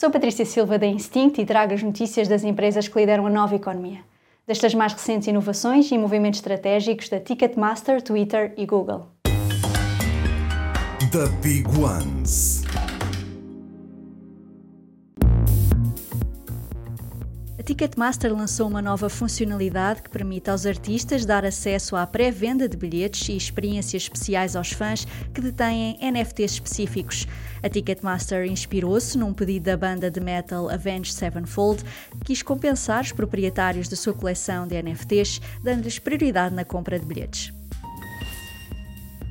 Sou Patrícia Silva da Instinct e trago as notícias das empresas que lideram a nova economia. Destas mais recentes inovações e movimentos estratégicos da Ticketmaster, Twitter e Google. The Big Ones. A Ticketmaster lançou uma nova funcionalidade que permite aos artistas dar acesso à pré-venda de bilhetes e experiências especiais aos fãs que detêm NFTs específicos. A Ticketmaster inspirou-se num pedido da banda de metal Avenged Sevenfold, que quis compensar os proprietários da sua coleção de NFTs, dando-lhes prioridade na compra de bilhetes.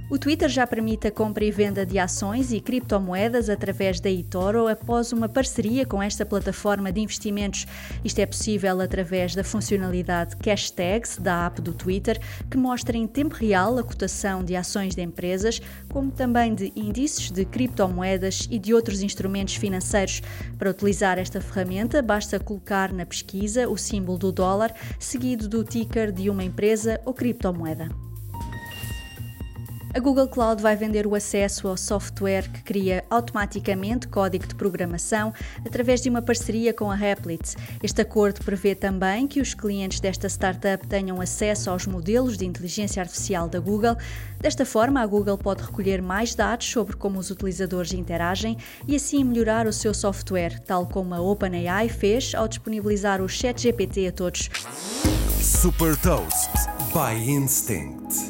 O Twitter já permite a compra e venda de ações e criptomoedas através da eToro após uma parceria com esta plataforma de investimentos. Isto é possível através da funcionalidade Cashtags da app do Twitter, que mostra em tempo real a cotação de ações de empresas, como também de índices de criptomoedas e de outros instrumentos financeiros. Para utilizar esta ferramenta, basta colocar na pesquisa o símbolo do dólar, seguido do ticker de uma empresa ou criptomoeda. A Google Cloud vai vender o acesso ao software que cria automaticamente código de programação através de uma parceria com a Replit. Este acordo prevê também que os clientes desta startup tenham acesso aos modelos de inteligência artificial da Google. Desta forma, a Google pode recolher mais dados sobre como os utilizadores interagem e assim melhorar o seu software, tal como a OpenAI fez ao disponibilizar o ChatGPT a todos. Super Toast by Instinct.